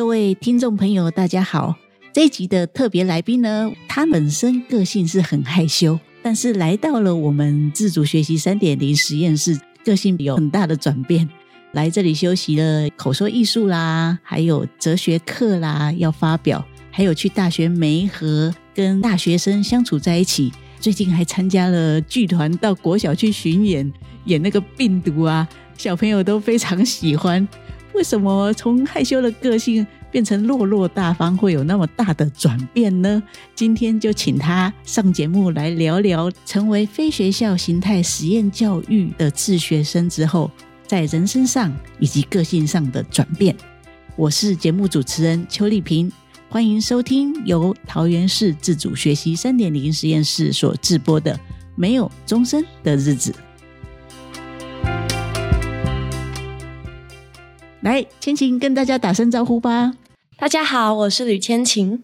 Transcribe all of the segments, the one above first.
各位听众朋友，大家好！这一集的特别来宾呢，他本身个性是很害羞，但是来到了我们自主学习三点零实验室，个性有很大的转变。来这里修习了口说艺术啦，还有哲学课啦，要发表，还有去大学梅和，跟大学生相处在一起。最近还参加了剧团到国小去巡演，演那个病毒啊，小朋友都非常喜欢。为什么从害羞的个性变成落落大方，会有那么大的转变呢？今天就请他上节目来聊聊，成为非学校形态实验教育的自学生之后，在人生上以及个性上的转变。我是节目主持人邱丽萍。欢迎收听由桃园市自主学习三点零实验室所制播的《没有终身的日子》。来，千晴跟大家打声招呼吧。大家好，我是吕千晴。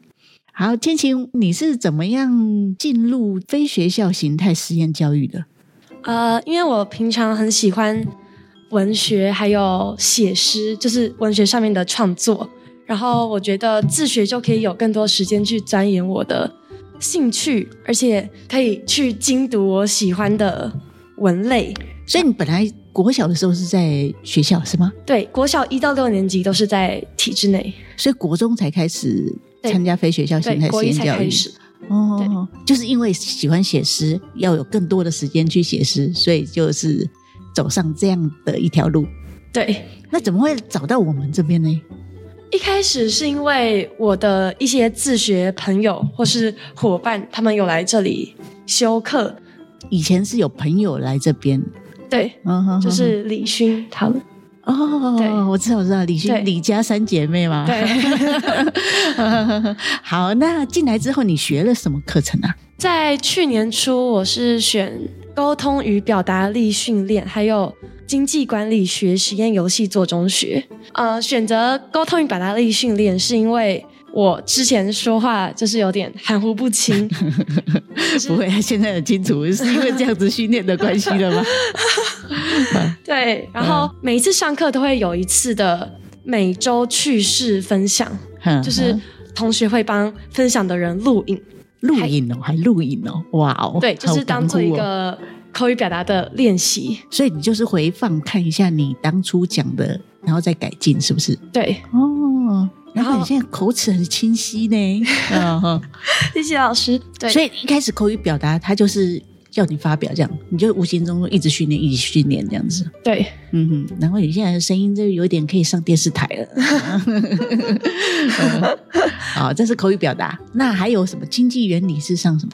好，千晴，你是怎么样进入非学校形态实验教育的？呃，因为我平常很喜欢文学，还有写诗，就是文学上面的创作。然后我觉得自学就可以有更多时间去钻研我的兴趣，而且可以去精读我喜欢的文类。所以你本来国小的时候是在学校是吗？对，国小一到六年级都是在体制内，所以国中才开始参加非学校形态实验教育。哦，就是因为喜欢写诗，要有更多的时间去写诗，所以就是走上这样的一条路。对，那怎么会找到我们这边呢？一开始是因为我的一些自学朋友或是伙伴，他们有来这里修课。以前是有朋友来这边，对，嗯就是李勋他们。哦，对，我知道，我知道，李勋李家三姐妹嘛。对。好，那进来之后你学了什么课程啊？在去年初，我是选沟通与表达力训练，还有。经济管理学实验游戏做中学，呃，选择沟通与表达力训练，是因为我之前说话就是有点含糊不清。不会，现在很清楚，是因为这样子训练的关系了吗？对，然后每一次上课都会有一次的每周趣事分享，就是同学会帮分享的人录影，录影哦，还录影哦，哇哦，对，就是当做一个。口语表达的练习，所以你就是回放看一下你当初讲的，然后再改进，是不是？对，哦，然后你现在口齿很清晰呢。嗯谢谢老师。对，所以一开始口语表达，他就是叫你发表这样，你就无形中一直训练，一直训练这样子。对，嗯哼。然后你现在的声音就有点可以上电视台了。好，这是口语表达。那还有什么经济原理是上什么？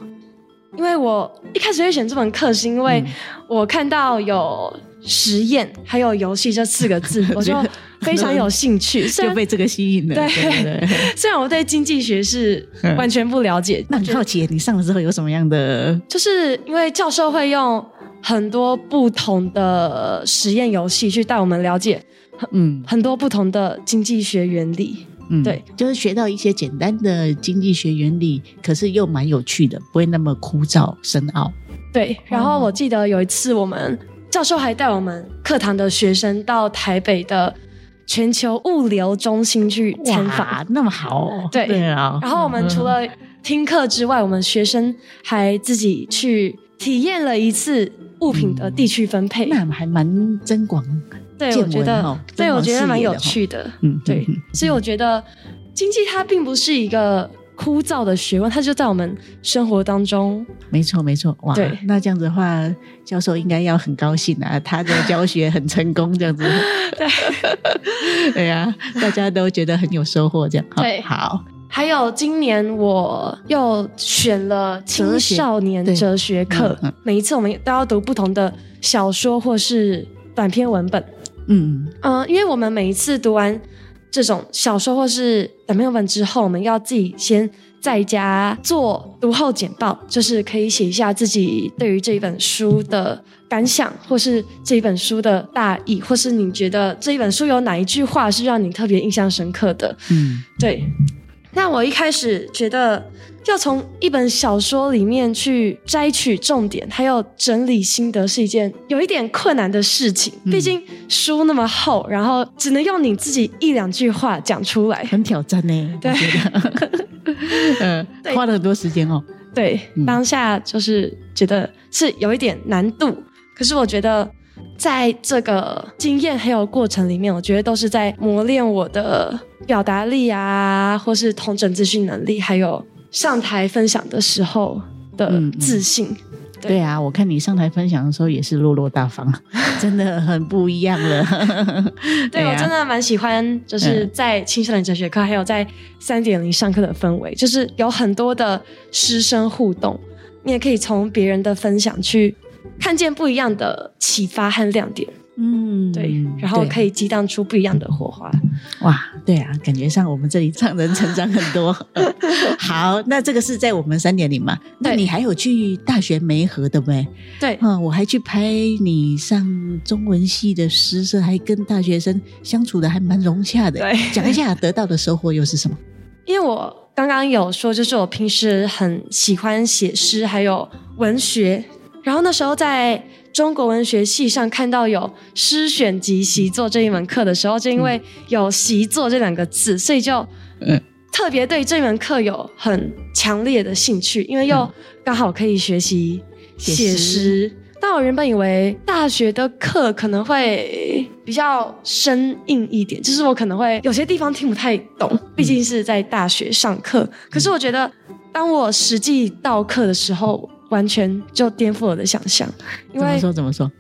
因为我一开始会选这门课，是因为我看到有实验还有游戏这四个字，我就非常有兴趣，就被这个吸引了。对，对对，虽然我对经济学是完全不了解，那很好奇你上了之后有什么样的？就是因为教授会用很多不同的实验游戏去带我们了解，嗯，很多不同的经济学原理。嗯，对，就是学到一些简单的经济学原理，可是又蛮有趣的，不会那么枯燥深奥。对，然后我记得有一次，我们教授还带我们课堂的学生到台北的全球物流中心去参访，那么好。对，对啊。然后我们除了听课之外，我们学生还自己去体验了一次物品的地区分配，那还蛮增广。对，我觉得，对，我觉得蛮有趣的。嗯，对，所以我觉得经济它并不是一个枯燥的学问，它就在我们生活当中。没错，没错。哇，对，那这样子的话，教授应该要很高兴啊，他的教学很成功，这样子。对，对呀，大家都觉得很有收获，这样。对，好。还有今年我又选了青少年哲学课，每一次我们都要读不同的小说或是短篇文本。嗯嗯、呃，因为我们每一次读完这种小说或是短篇文本之后，我们要自己先在家做读后简报，就是可以写一下自己对于这一本书的感想，或是这一本书的大意，或是你觉得这一本书有哪一句话是让你特别印象深刻的。嗯，对。那我一开始觉得要从一本小说里面去摘取重点，还有整理心得，是一件有一点困难的事情。毕竟书那么厚，然后只能用你自己一两句话讲出来，很挑战呢。对，嗯，花了很多时间哦。对，当下就是觉得是有一点难度，可是我觉得。在这个经验还有过程里面，我觉得都是在磨练我的表达力啊，或是同整资讯能力，还有上台分享的时候的自信。嗯嗯对，对啊，我看你上台分享的时候也是落落大方，真的很不一样了。对，我真的蛮喜欢，就是在青少年哲学课，还有在三点零上课的氛围，就是有很多的师生互动，你也可以从别人的分享去。看见不一样的启发和亮点，嗯，对，然后可以激荡出不一样的火花。哇，对啊，感觉上我们这里让人成长很多。好，那这个是在我们三点零嘛？那你还有去大学梅河的不对？对，嗯，我还去拍你上中文系的诗社，还跟大学生相处的还蛮融洽的。对，讲一下得到的收获又是什么？因为我刚刚有说，就是我平时很喜欢写诗，还有文学。然后那时候在中国文学系上看到有诗选集习作这一门课的时候，就因为有习作这两个字，所以就特别对这门课有很强烈的兴趣，因为又刚好可以学习写诗。但我原本以为大学的课可能会比较生硬一点，就是我可能会有些地方听不太懂，毕竟是在大学上课。可是我觉得，当我实际到课的时候，完全就颠覆我的想象，因为怎么说怎么说？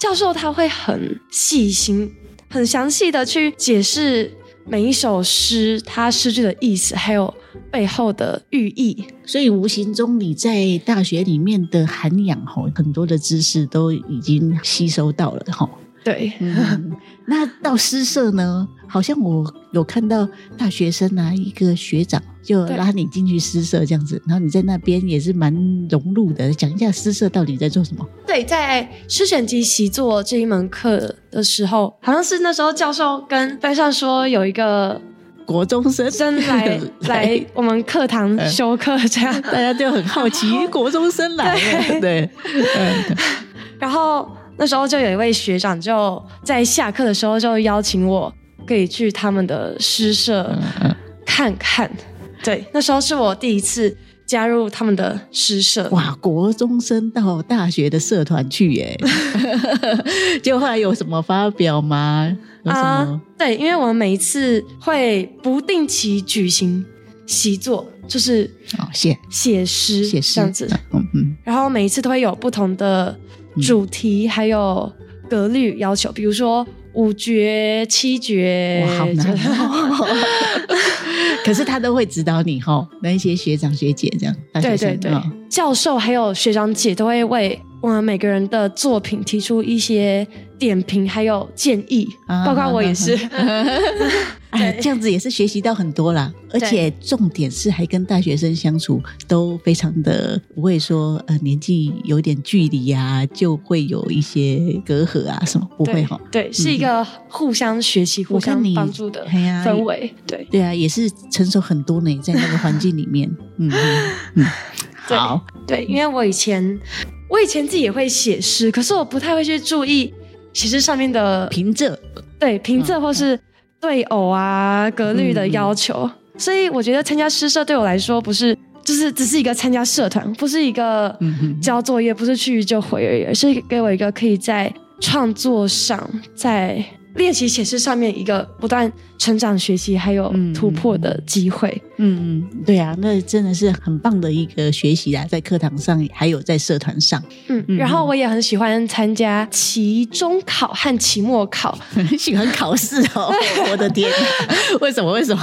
教授他会很细心、很详细的去解释每一首诗，它诗句的意思，还有背后的寓意。所以无形中你在大学里面的涵养，吼，很多的知识都已经吸收到了，吼。对，嗯，那到诗社呢？好像我有看到大学生啊，一个学长就拉你进去诗社这样子，然后你在那边也是蛮融入的。讲一下诗社到底在做什么？对，在诗选集习作这一门课的时候，好像是那时候教授跟班上说有一个国中生生来 来我们课堂修课，这样大家就很好奇，国中生来了，对，嗯，然后。那时候就有一位学长就在下课的时候就邀请我可以去他们的诗社看看，对，那时候是我第一次加入他们的诗社。哇，国中生到大学的社团去耶！就后来有什么发表吗？啊，对，因为我们每一次会不定期举行习作，就是写写诗写诗这样子，嗯嗯，然后每一次都会有不同的。主题还有格律要求，比如说五绝、七绝，哇，好难哦。可是他都会指导你哈，那一些学长学姐这样，对对对，教授还有学长姐都会为我们每个人的作品提出一些点评还有建议，包括我也是。哎，这样子也是学习到很多啦，而且重点是还跟大学生相处都非常的不会说呃年纪有点距离呀、啊，就会有一些隔阂啊什么不会哈。对，是一个互相学习、互相帮助的氛围。对对啊，也是成熟很多呢，在那个环境里面。嗯嗯，好。对，因为我以前我以前自己也会写诗，可是我不太会去注意写诗上面的平仄，对平仄或是。对偶啊，格律的要求，嗯、所以我觉得参加诗社对我来说不是，就是只是一个参加社团，不是一个交作业，不是去就回而已，而是给我一个可以在创作上在。练习写诗上面一个不断成长、学习还有突破的机会。嗯嗯，对啊，那真的是很棒的一个学习啊，在课堂上还有在社团上。嗯，然后我也很喜欢参加期中考和期末考，很 喜欢考试哦。我的天，为什么？为什么？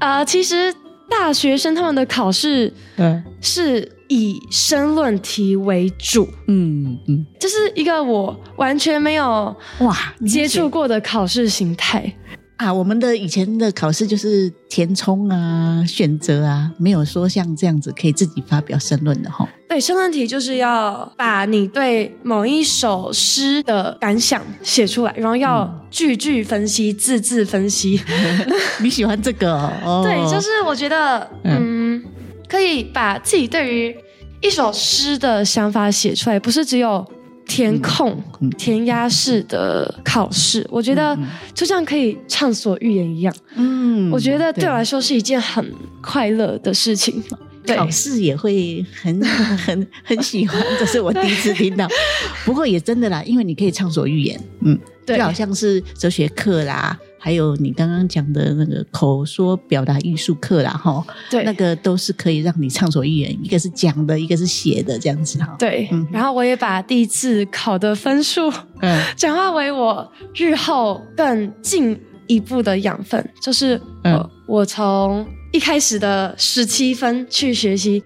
啊、呃，其实大学生他们的考试，对，是。以申论题为主，嗯嗯，这是一个我完全没有哇接触过的考试形态。啊，我们的以前的考试就是填充啊、选择啊，没有说像这样子可以自己发表申论的哈。对，申论题就是要把你对某一首诗的感想写出来，然后要句句分析、嗯、字字分析。你喜欢这个？哦？对，就是我觉得，嗯，可以把自己对于一首诗的想法写出来，不是只有。填空、填鸭式的考试，我觉得就像可以畅所欲言一样。嗯，我觉得对我来说是一件很快乐的事情。考试也会很 很很喜欢，这是我第一次听到。不过也真的啦，因为你可以畅所欲言。嗯，对，就好像是哲学课啦。还有你刚刚讲的那个口说表达艺术课啦，哈，对，那个都是可以让你畅所欲言，一个是讲的，一个是写的，这样子哈。对，嗯，然后我也把第一次考的分数，嗯，转化为我日后更进一步的养分，就是，嗯，我从一开始的十七分去学习，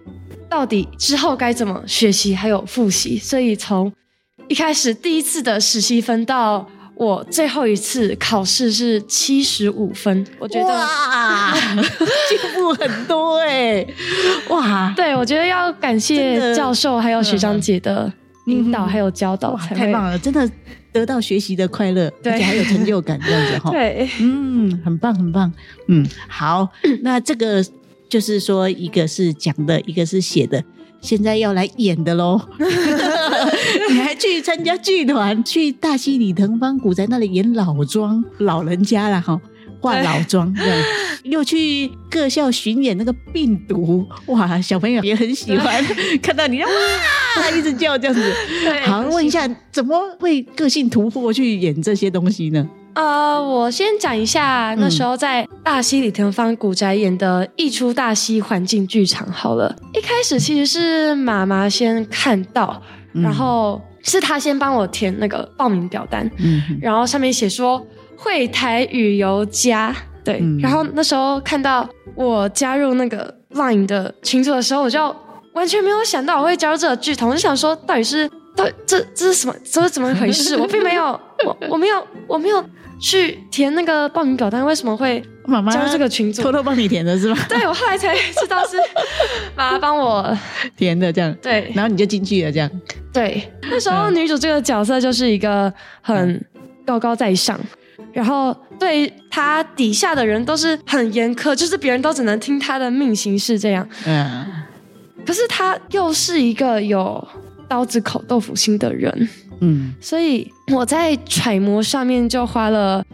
到底之后该怎么学习，还有复习，所以从一开始第一次的十七分到。我最后一次考试是七十五分，我觉得哇，进步很多哎、欸，哇！对，我觉得要感谢教授还有学长姐的引导还有教导，太棒了，真的得到学习的快乐，而且还有成就感这样子哈。对，嗯，很棒很棒，嗯，好，那这个就是说，一个是讲的，一个是写的。现在要来演的喽！你还去参加剧团，去大溪里腾芳古宅那里演老庄老人家了哈，化老妆这样，又去各校巡演那个病毒，哇，小朋友也很喜欢看到你哇，他一直叫这样子。好，问一下，怎么会个性突破去演这些东西呢？呃，我先讲一下那时候在大溪里腾芳古宅演的《一出大溪环境剧场》好了。一开始其实是妈妈先看到，然后是他先帮我填那个报名表单，嗯，然后上面写说会台旅游家，对，嗯，然后那时候看到我加入那个 Line 的群组的时候，我就完全没有想到我会加入这个剧团，我就想说到底是到底这这是什么，这是怎么回事？我并没有，我我没有，我没有。去填那个报名表单，为什么会加入这个群组？偷偷帮你填的是吗？对，我后来才知道是妈妈帮我填的，这样。对，然后你就进去了，这样。对，那时候女主这个角色就是一个很高高在上，嗯、然后对她底下的人都是很严苛，就是别人都只能听她的命行事这样。嗯。可是她又是一个有刀子口豆腐心的人。嗯，所以我在揣摩上面就花了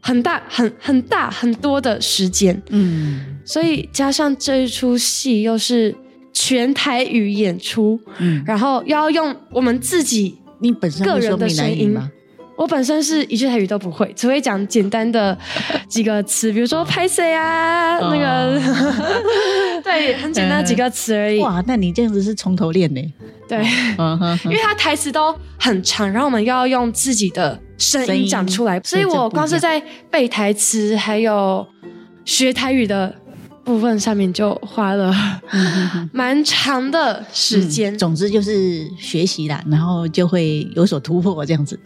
很大、很很大、很多的时间。嗯，所以加上这一出戏又是全台语演出，嗯，然后又要用我们自己你本身个人的声音。吗？我本身是一句台语都不会，只会讲简单的几个词，比如说拍谁啊，那个，对，很简单的几个词而已。哇，那你这样子是从头练呢？对，因为他台词都很长，然后我们要用自己的声音讲出来，所以我光是在背台词还有学台语的部分上面就花了蛮长的时间。总之就是学习啦，然后就会有所突破这样子。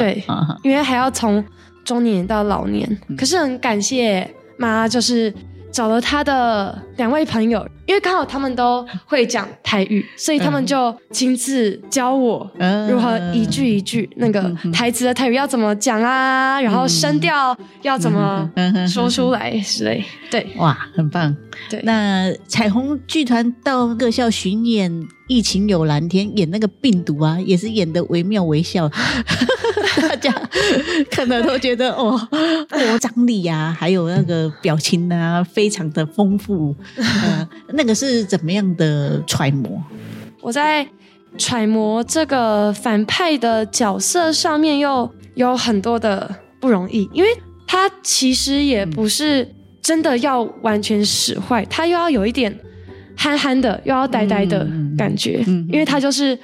对，因为还要从中年到老年，可是很感谢妈，就是找了她的两位朋友，因为刚好他们都会讲台语，所以他们就亲自教我如何一句一句那个台词的台语要怎么讲啊，然后声调要怎么说出来之类。对，哇，很棒。对，那彩虹剧团到各校巡演，《疫情有蓝天》演那个病毒啊，也是演的惟妙惟肖。大家看了都觉得哦，我，张力啊，还有那个表情啊，非常的丰富。呃，那个是怎么样的揣摩？我在揣摩这个反派的角色上面，又有很多的不容易，因为他其实也不是真的要完全使坏，他又要有一点憨憨的，又要呆呆的感觉，嗯因为他就是。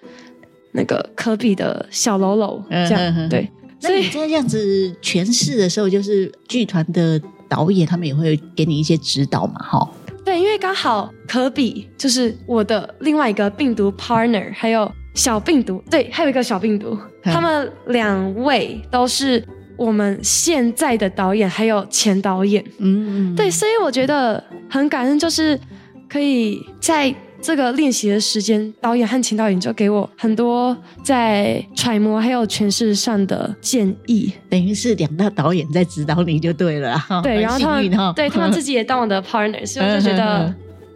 那个科比的小喽啰，这样、嗯、对。所以在这样子诠释的时候，就是剧团的导演他们也会给你一些指导嘛，哈。对，因为刚好科比就是我的另外一个病毒 partner，还有小病毒，对，还有一个小病毒，嗯、他们两位都是我们现在的导演还有前导演，嗯，对，所以我觉得很感恩，就是可以在这个练习的时间，导演和秦导演就给我很多在揣摩还有诠释上的建议，等于是两大导演在指导你就对了，对，然后他们对他们自己也当我的 partner，所以我就觉得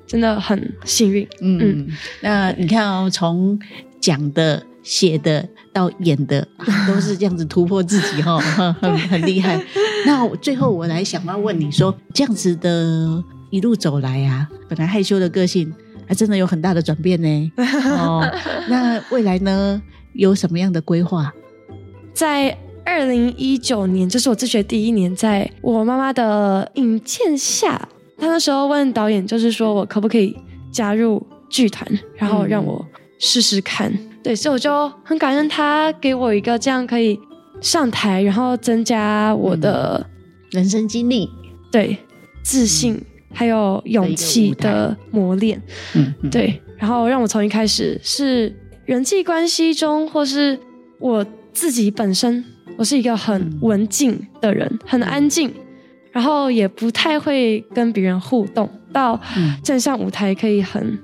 真的很幸运，嗯，嗯，那你看哦，从讲的。写的到演的，都是这样子突破自己 哈，很很厉害。那最后我来想要问你说，这样子的一路走来啊，本来害羞的个性，还真的有很大的转变呢。哦，那未来呢，有什么样的规划？在二零一九年，就是我自学第一年，在我妈妈的引荐下，她那时候问导演，就是说我可不可以加入剧团，然后让我试试看。嗯对，所以我就很感恩他给我一个这样可以上台，然后增加我的、嗯、人生经历，对，自信、嗯、还有勇气的磨练。嗯，嗯对，然后让我从一开始是人际关系中，或是我自己本身，我是一个很文静的人，嗯、很安静，然后也不太会跟别人互动，到站上舞台可以很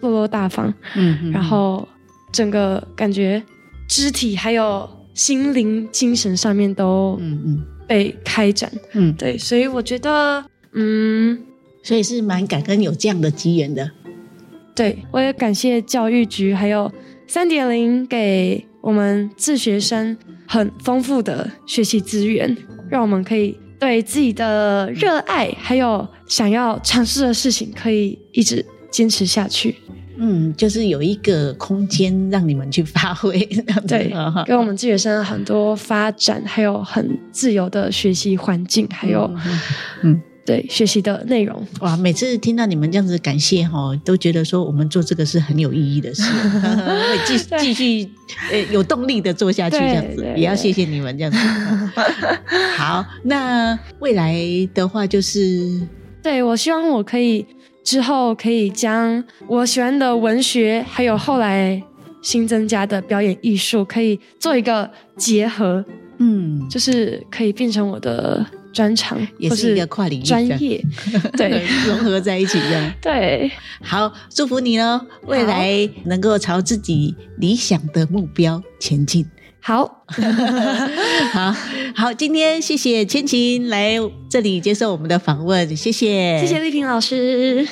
落落大方。嗯，嗯然后。整个感觉，肢体还有心灵、精神上面都嗯嗯被开展嗯，嗯对，所以我觉得嗯，所以是蛮感恩有这样的机缘的。对，我也感谢教育局还有三点零给我们自学生很丰富的学习资源，让我们可以对自己的热爱还有想要尝试的事情可以一直坚持下去。嗯，就是有一个空间让你们去发挥，对，给我们自学生很多发展，还有很自由的学习环境，还有嗯，对，学习的内容。哇，每次听到你们这样子感谢哈，都觉得说我们做这个是很有意义的事，会继继续呃有动力的做下去，这样子也要谢谢你们这样子。好，那未来的话就是，对，我希望我可以。之后可以将我喜欢的文学，还有后来新增加的表演艺术，可以做一个结合，嗯，就是可以变成我的专长，也是一个跨领域专业，对，融合在一起这样。对，好，祝福你哦，未来能够朝自己理想的目标前进。好，好，好，今天谢谢千晴来这里接受我们的访问，谢谢，谢谢丽萍老师。